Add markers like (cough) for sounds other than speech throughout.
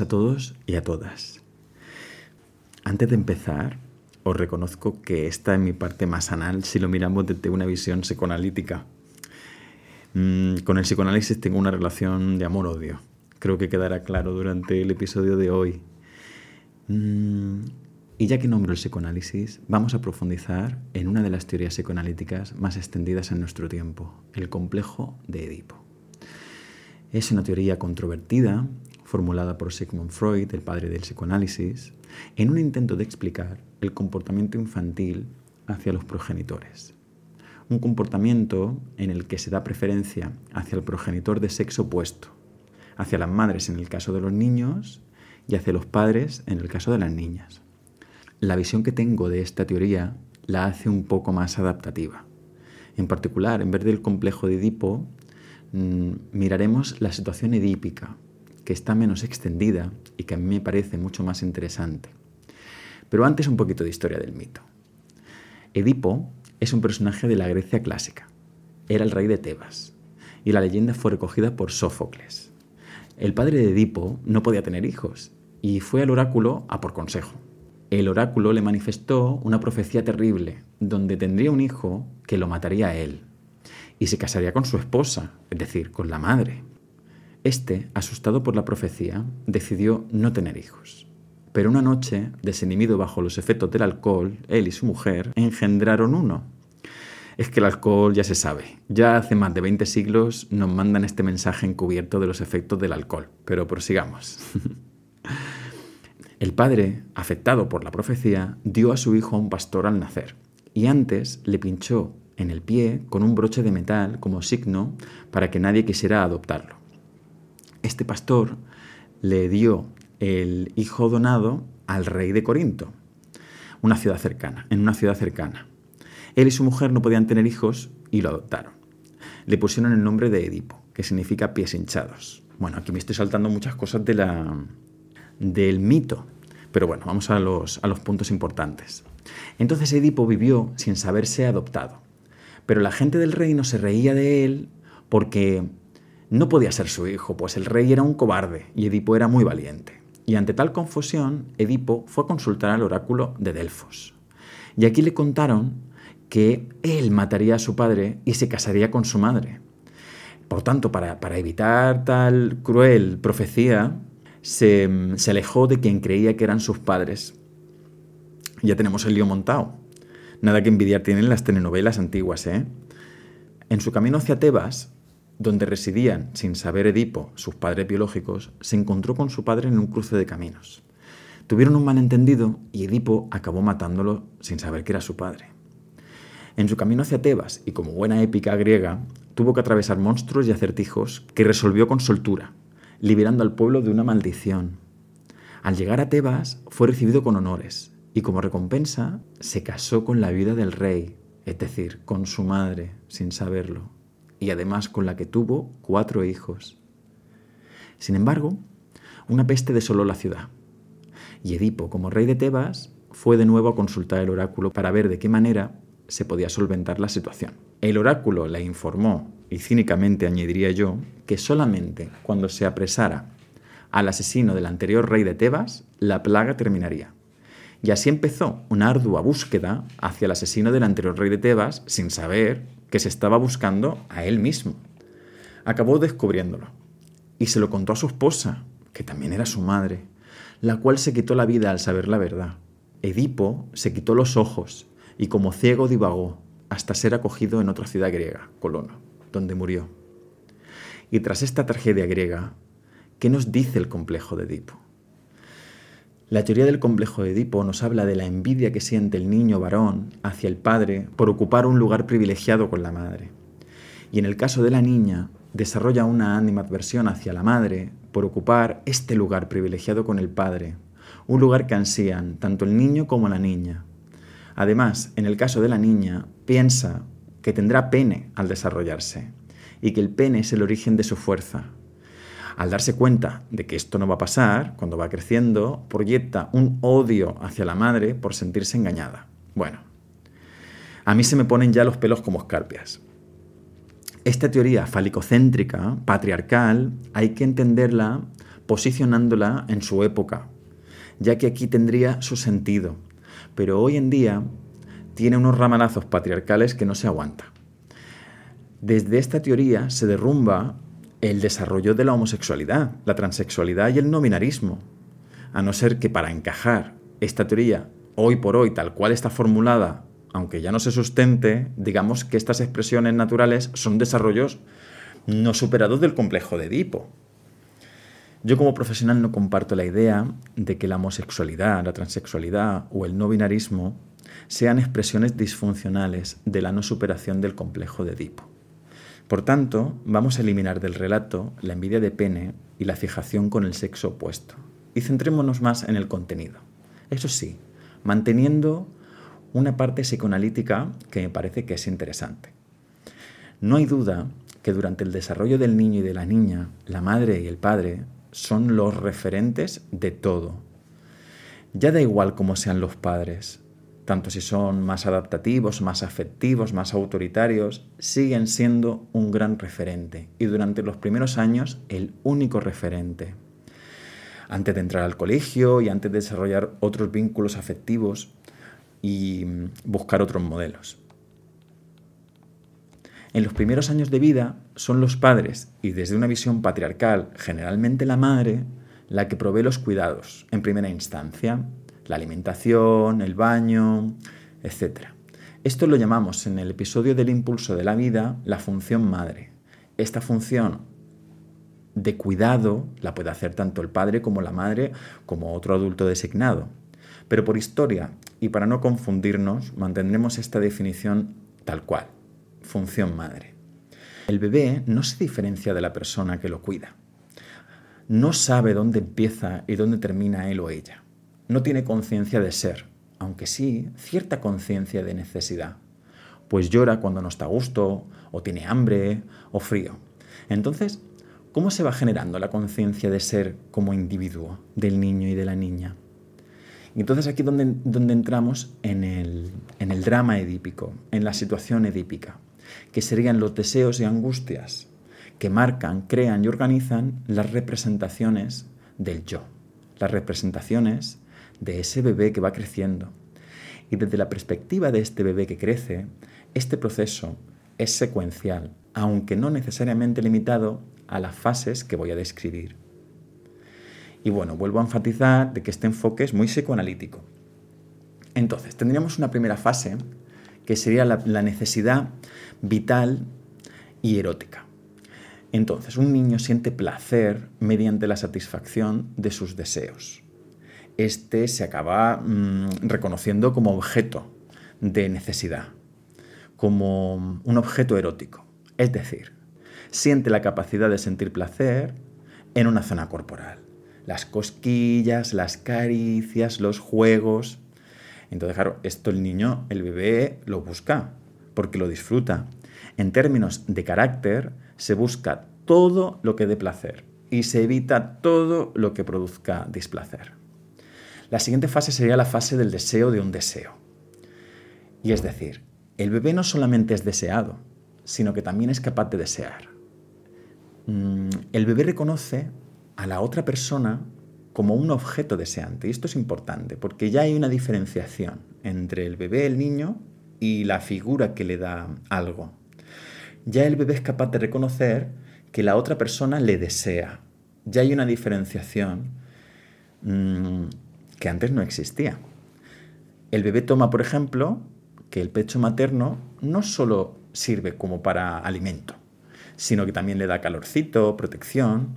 A todos y a todas. Antes de empezar, os reconozco que esta es mi parte más anal si lo miramos desde una visión psicoanalítica. Mm, con el psicoanálisis tengo una relación de amor-odio. Creo que quedará claro durante el episodio de hoy. Mm, y ya que nombro el psicoanálisis, vamos a profundizar en una de las teorías psicoanalíticas más extendidas en nuestro tiempo, el complejo de Edipo. Es una teoría controvertida, formulada por Sigmund Freud, el padre del psicoanálisis, en un intento de explicar el comportamiento infantil hacia los progenitores. Un comportamiento en el que se da preferencia hacia el progenitor de sexo opuesto, hacia las madres en el caso de los niños y hacia los padres en el caso de las niñas. La visión que tengo de esta teoría la hace un poco más adaptativa. En particular, en vez del complejo de Edipo, mm, miraremos la situación edípica, que está menos extendida y que a mí me parece mucho más interesante. Pero antes un poquito de historia del mito. Edipo es un personaje de la Grecia clásica. Era el rey de Tebas y la leyenda fue recogida por Sófocles. El padre de Edipo no podía tener hijos y fue al oráculo a por consejo. El oráculo le manifestó una profecía terrible donde tendría un hijo que lo mataría a él y se casaría con su esposa, es decir, con la madre. Este, asustado por la profecía, decidió no tener hijos. Pero una noche, desinhibido bajo los efectos del alcohol, él y su mujer engendraron uno. Es que el alcohol ya se sabe. Ya hace más de 20 siglos nos mandan este mensaje encubierto de los efectos del alcohol. Pero prosigamos. (laughs) el padre, afectado por la profecía, dio a su hijo a un pastor al nacer. Y antes le pinchó en el pie con un broche de metal como signo para que nadie quisiera adoptarlo. Este pastor le dio el hijo donado al rey de Corinto, una ciudad cercana, en una ciudad cercana. Él y su mujer no podían tener hijos y lo adoptaron. Le pusieron el nombre de Edipo, que significa pies hinchados. Bueno, aquí me estoy saltando muchas cosas de la, del mito, pero bueno, vamos a los, a los puntos importantes. Entonces Edipo vivió sin saberse adoptado, pero la gente del reino se reía de él porque no podía ser su hijo, pues el rey era un cobarde y Edipo era muy valiente. Y ante tal confusión, Edipo fue a consultar al oráculo de Delfos. Y aquí le contaron que él mataría a su padre y se casaría con su madre. Por tanto, para, evitar tal cruel profecía, se, se alejó de quien creía que eran sus padres. Ya tenemos el lío montado. Nada que envidiar tienen las telenovelas antiguas, ¿eh? En su camino hacia Tebas, donde residían, sin saber Edipo, sus padres biológicos, se encontró con su padre en un cruce de caminos. Tuvieron un malentendido y Edipo acabó matándolo sin saber que era su padre. En su camino hacia Tebas, y como buena épica griega, tuvo que atravesar monstruos y acertijos que resolvió con soltura, liberando al pueblo de una maldición. Al llegar a Tebas fue recibido con honores, y como recompensa se casó con la vida del rey, es decir, con su madre, sin saberlo y además con la que tuvo cuatro hijos. Sin embargo, una peste desoló la ciudad, y Edipo, como rey de Tebas, fue de nuevo a consultar el oráculo para ver de qué manera se podía solventar la situación. El oráculo le informó, y cínicamente añadiría yo, que solamente cuando se apresara al asesino del anterior rey de Tebas, la plaga terminaría. Y así empezó una ardua búsqueda hacia el asesino del anterior rey de Tebas, sin saber que se estaba buscando a él mismo. Acabó descubriéndolo y se lo contó a su esposa, que también era su madre, la cual se quitó la vida al saber la verdad. Edipo se quitó los ojos y como ciego divagó hasta ser acogido en otra ciudad griega, Colono, donde murió. Y tras esta tragedia griega, ¿qué nos dice el complejo de Edipo? La teoría del complejo de Edipo nos habla de la envidia que siente el niño varón hacia el padre por ocupar un lugar privilegiado con la madre. Y en el caso de la niña, desarrolla una animadversión hacia la madre por ocupar este lugar privilegiado con el padre, un lugar que ansían tanto el niño como la niña. Además, en el caso de la niña, piensa que tendrá pene al desarrollarse y que el pene es el origen de su fuerza, al darse cuenta de que esto no va a pasar, cuando va creciendo, proyecta un odio hacia la madre por sentirse engañada. Bueno, a mí se me ponen ya los pelos como escarpias. Esta teoría falicocéntrica, patriarcal, hay que entenderla posicionándola en su época, ya que aquí tendría su sentido, pero hoy en día tiene unos ramalazos patriarcales que no se aguanta. Desde esta teoría se derrumba el desarrollo de la homosexualidad, la transexualidad y el no binarismo, a no ser que para encajar esta teoría hoy por hoy tal cual está formulada, aunque ya no se sustente, digamos que estas expresiones naturales son desarrollos no superados del complejo de Edipo. Yo como profesional no comparto la idea de que la homosexualidad, la transexualidad o el no binarismo sean expresiones disfuncionales de la no superación del complejo de Edipo. Por tanto, vamos a eliminar del relato la envidia de pene y la fijación con el sexo opuesto, y centrémonos más en el contenido. Eso sí, manteniendo una parte psicoanalítica que me parece que es interesante. No hay duda que durante el desarrollo del niño y de la niña, la madre y el padre son los referentes de todo. Ya da igual cómo sean los padres, tanto si son más adaptativos, más afectivos, más autoritarios, siguen siendo un gran referente y durante los primeros años el único referente. Antes de entrar al colegio y antes de desarrollar otros vínculos afectivos y buscar otros modelos. En los primeros años de vida son los padres, y desde una visión patriarcal, generalmente la madre, la que provee los cuidados, en primera instancia, la alimentación, el baño, etc. Esto lo llamamos en el episodio del impulso de la vida la función madre. Esta función de cuidado la puede hacer tanto el padre como la madre como otro adulto designado. Pero por historia y para no confundirnos, mantendremos esta definición tal cual función madre. El bebé no se diferencia de la persona que lo cuida. No sabe dónde empieza y dónde termina él o ella. No tiene conciencia de ser, aunque sí cierta conciencia de necesidad. Pues llora cuando no está a gusto, o tiene hambre, o frío. Entonces, ¿cómo se va generando la conciencia de ser como individuo del niño y de la niña? Y entonces aquí es donde, donde entramos en el, en el drama edípico, en la situación edípica que serían los deseos y angustias que marcan, crean y organizan las representaciones del yo, las representaciones de ese bebé que va creciendo. Y desde la perspectiva de este bebé que crece, este proceso es secuencial, aunque no necesariamente limitado a las fases que voy a describir. Y bueno, vuelvo a enfatizar de que este enfoque es muy psicoanalítico. Entonces, tendríamos una primera fase que sería la, necesidad vital y erótica. Entonces, un niño siente placer mediante la satisfacción de sus deseos. Este se acaba mm, reconociendo como objeto de necesidad, como un objeto erótico. Es decir, siente la capacidad de sentir placer en una zona corporal. Las cosquillas, las caricias, los juegos. Entonces, claro, esto el niño, el bebé, lo busca porque lo disfruta. En términos de carácter, se busca todo lo que dé placer y se evita todo lo que produzca displacer. La siguiente fase sería la fase del deseo de un deseo. Y es decir, el bebé no solamente es deseado, sino que también es capaz de desear. Mm, el bebé reconoce a la otra persona como un objeto deseante. Y esto es importante porque ya hay una diferenciación entre el bebé, el niño, y la figura que le da algo. Ya el bebé es capaz de reconocer que la otra persona le desea. Ya hay una diferenciación mm, que antes no existía. El bebé toma, por ejemplo, que el pecho materno no solo sirve como para alimento, sino que también le da calorcito, protección.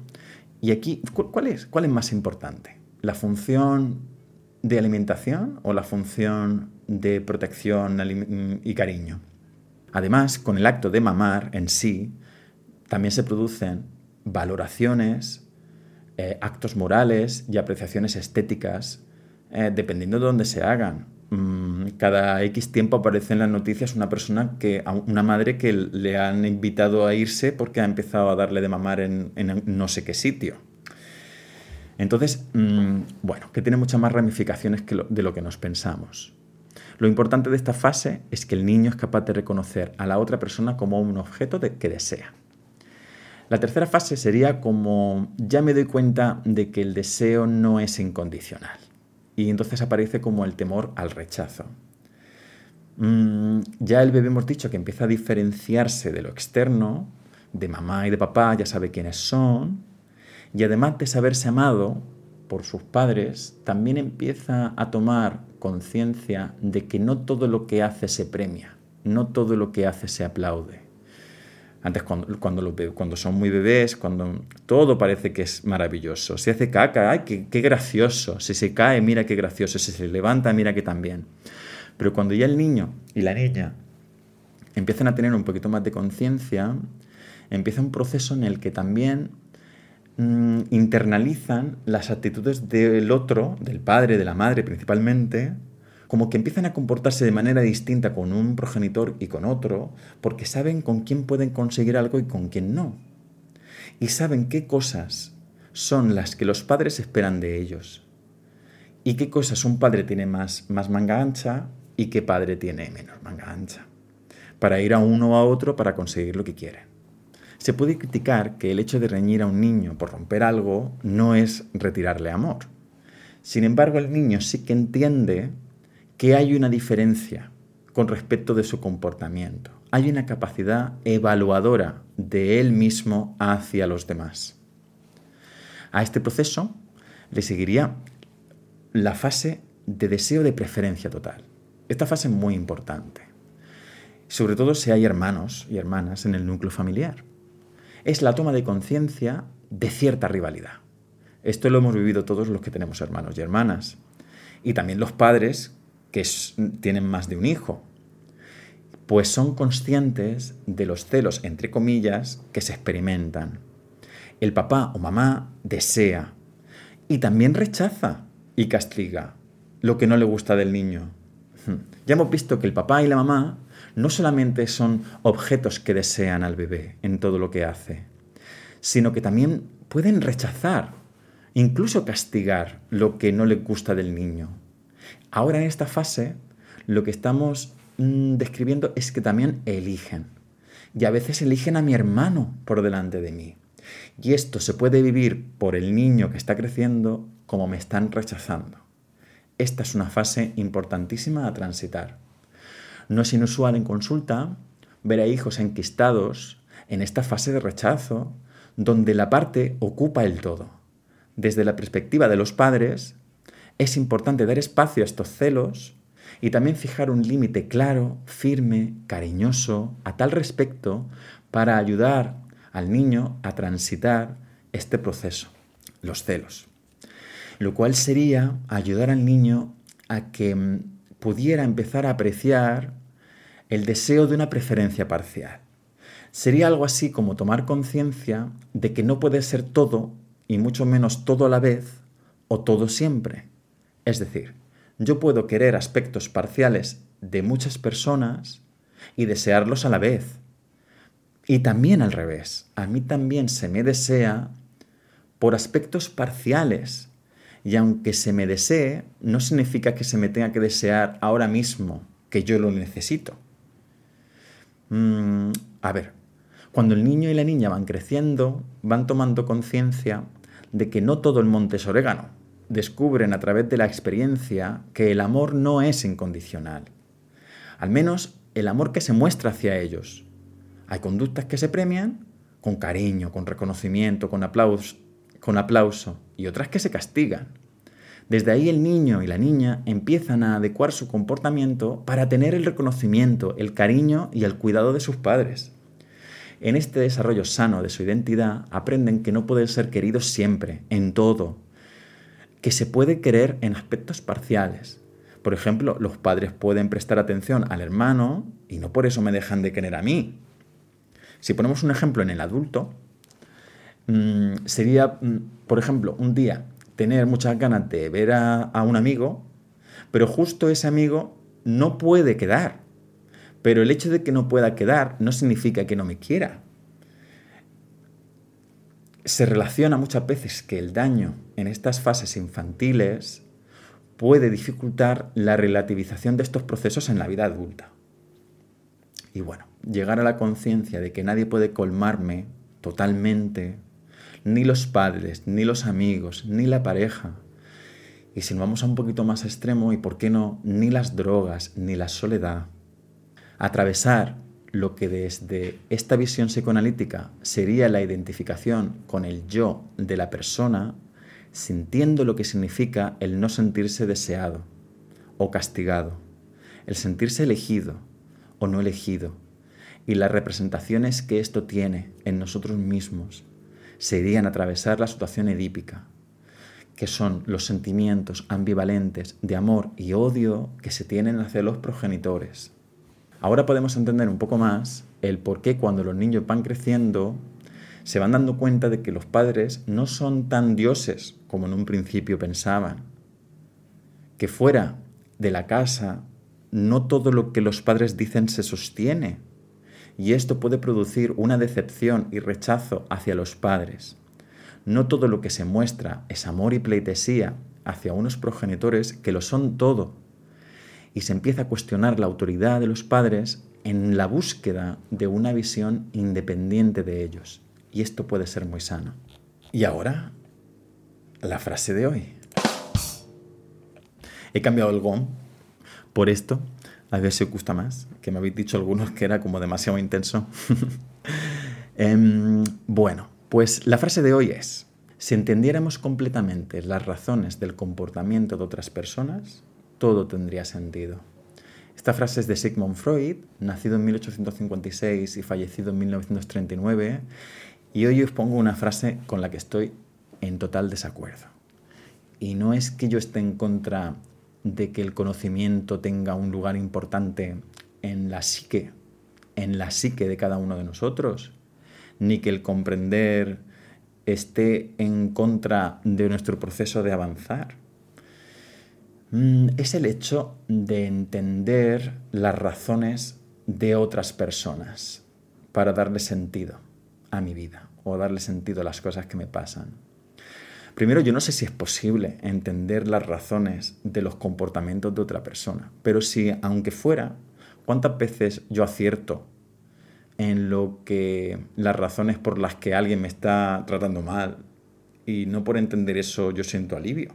Y aquí, ¿cuál es, cuál es más importante? ¿La función de alimentación o la función de protección y cariño? Además, con el acto de mamar en sí, también se producen valoraciones, eh, actos morales y apreciaciones estéticas, eh, dependiendo de dónde se hagan. Mm, cada X tiempo aparece en las noticias una persona que, una madre que le han invitado a irse porque ha empezado a darle de mamar en, no sé qué sitio. Entonces, mm, bueno, que tiene muchas más ramificaciones que de lo que nos pensamos. Lo importante de esta fase es que el niño es capaz de reconocer a la otra persona como un objeto que desea. La tercera fase sería como ya me doy cuenta de que el deseo no es incondicional. Y entonces aparece como el temor al rechazo. Mm, ya el bebé hemos dicho que empieza a diferenciarse de lo externo, de mamá y de papá, ya sabe quiénes son, y además de saberse amado por sus padres, también empieza a tomar conciencia de que no todo lo que hace se premia, no todo lo que hace se aplaude. Antes cuando, cuando, son muy bebés, cuando todo parece que es maravilloso. Si hace caca, ¡ay, qué, qué gracioso! Si se cae, mira qué gracioso. Si se levanta, mira que también. Pero cuando ya el niño y la niña empiezan a tener un poquito más de conciencia, empieza un proceso en el que también mm, internalizan las actitudes del otro, del padre, de la madre principalmente, como que empiezan a comportarse de manera distinta con un progenitor y con otro, porque saben con quién pueden conseguir algo y con quién no. Y saben qué cosas son las que los padres esperan de ellos. Y qué cosas un padre tiene más, más manga ancha y qué padre tiene menos manga ancha. Para ir a uno o a otro para conseguir lo que quiere. Se puede criticar que el hecho de reñir a un niño por romper algo no es retirarle amor. Sin embargo, el niño sí que entiende que hay una diferencia con respecto de su comportamiento. Hay una capacidad evaluadora de él mismo hacia los demás. A este proceso le seguiría la fase de deseo de preferencia total. Esta fase es muy importante, sobre todo si hay hermanos y hermanas en el núcleo familiar. Es la toma de conciencia de cierta rivalidad. Esto lo hemos vivido todos los que tenemos hermanos y hermanas. Y también los padres que tienen más de un hijo, pues son conscientes de los celos, entre comillas, que se experimentan. El papá o mamá desea y también rechaza y castiga lo que no le gusta del niño. Ya hemos visto que el papá y la mamá no solamente son objetos que desean al bebé en todo lo que hace, sino que también pueden rechazar, incluso castigar lo que no le gusta del niño. Ahora en esta fase lo que estamos mm, describiendo es que también eligen. Y a veces eligen a mi hermano por delante de mí. Y esto se puede vivir por el niño que está creciendo como me están rechazando. Esta es una fase importantísima a transitar. No es inusual en consulta ver a hijos enquistados en esta fase de rechazo, donde la parte ocupa el todo. Desde la perspectiva de los padres, es importante dar espacio a estos celos y también fijar un límite claro, firme, cariñoso a tal respecto para ayudar al niño a transitar este proceso, los celos. Lo cual sería ayudar al niño a que mm, pudiera empezar a apreciar el deseo de una preferencia parcial. Sería algo así como tomar conciencia de que no puede ser todo, y mucho menos todo a la vez, o todo siempre. Es decir, yo puedo querer aspectos parciales de muchas personas y desearlos a la vez. Y también al revés, a mí también se me desea por aspectos parciales. Y aunque se me desee, no significa que se me tenga que desear ahora mismo, que yo lo necesito. Mm, a ver, cuando el niño y la niña van creciendo, van tomando conciencia de que no todo el monte es orégano descubren a través de la experiencia que el amor no es incondicional. Al menos el amor que se muestra hacia ellos. Hay conductas que se premian con cariño, con reconocimiento, con aplauso, con aplauso y otras que se castigan. Desde ahí el niño y la niña empiezan a adecuar su comportamiento para tener el reconocimiento, el cariño y el cuidado de sus padres. En este desarrollo sano de su identidad aprenden que no pueden ser queridos siempre, en todo, que se puede querer en aspectos parciales. Por ejemplo, los padres pueden prestar atención al hermano y no por eso me dejan de querer a mí. Si ponemos un ejemplo en el adulto, mm, sería, mm, por ejemplo, un día tener muchas ganas de ver a, a un amigo, pero justo ese amigo no puede quedar. Pero el hecho de que no pueda quedar no significa que no me quiera se relaciona muchas veces que el daño en estas fases infantiles puede dificultar la relativización de estos procesos en la vida adulta. Y bueno, llegar a la conciencia de que nadie puede colmarme totalmente, ni los padres, ni los amigos, ni la pareja. Y si nos vamos a un poquito más extremo, y por qué no, ni las drogas, ni la soledad. Atravesar lo que desde esta visión psicoanalítica sería la identificación con el yo de la persona, sintiendo lo que significa el no sentirse deseado o castigado, el sentirse elegido o no elegido, y las representaciones que esto tiene en nosotros mismos serían atravesar la situación edípica, que son los sentimientos ambivalentes de amor y odio que se tienen hacia los progenitores. Ahora podemos entender un poco más el por qué cuando los niños van creciendo se van dando cuenta de que los padres no son tan dioses como en un principio pensaban, que fuera de la casa no todo lo que los padres dicen se sostiene, y esto puede producir una decepción y rechazo hacia los padres. No todo lo que se muestra es amor y pleitesía hacia unos progenitores que lo son todo. Y se empieza a cuestionar la autoridad de los padres en la búsqueda de una visión independiente de ellos. Y esto puede ser muy sano. Y ahora, la frase de hoy. He cambiado el GOM por esto a ver si os gusta más, que me habéis dicho algunos que era como demasiado intenso. (laughs) Em, bueno, pues la frase de hoy es, si entendiéramos completamente las razones del comportamiento de otras personas, todo tendría sentido. Esta frase es de Sigmund Freud, nacido en 1856 y fallecido en 1939, y hoy os pongo una frase con la que estoy en total desacuerdo. Y no es que yo esté en contra de que el conocimiento tenga un lugar importante en la psique, en la psique de cada uno de nosotros, ni que el comprender esté en contra de nuestro proceso de avanzar. Mm, es el hecho de entender las razones de otras personas para darle sentido a mi vida o darle sentido a las cosas que me pasan. Primero, yo no sé si es posible entender las razones de los comportamientos de otra persona, pero si, aunque fuera, ¿cuántas veces yo acierto en lo que las razones por las que alguien me está tratando mal y no por entender eso yo siento alivio?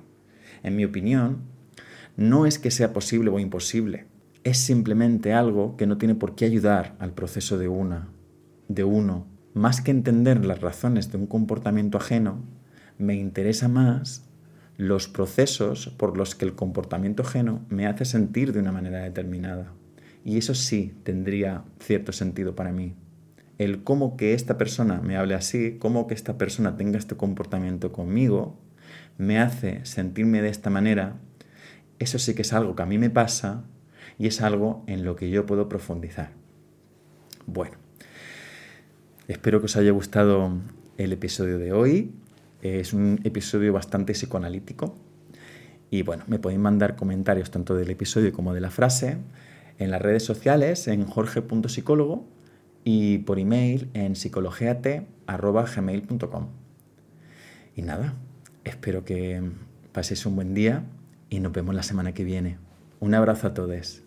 En mi opinión, no es que sea posible o imposible, es simplemente algo que no tiene por qué ayudar al proceso de una, de uno, más que entender las razones de un comportamiento ajeno, me interesa más los procesos por los que el comportamiento ajeno me hace sentir de una manera determinada. Y eso sí tendría cierto sentido para mí. El cómo que esta persona me hable así, cómo que esta persona tenga este comportamiento conmigo, me hace sentirme de esta manera, eso sí que es algo que a mí me pasa y es algo en lo que yo puedo profundizar. Bueno, espero que os haya gustado el episodio de hoy. Es un episodio bastante psicoanalítico. Y bueno, me podéis mandar comentarios tanto del episodio como de la frase en las redes sociales en jorge.psicólogo y por email en psicologiate.gmail.com. Y nada, espero que paséis un buen día y nos vemos la semana que viene. Un abrazo a todos.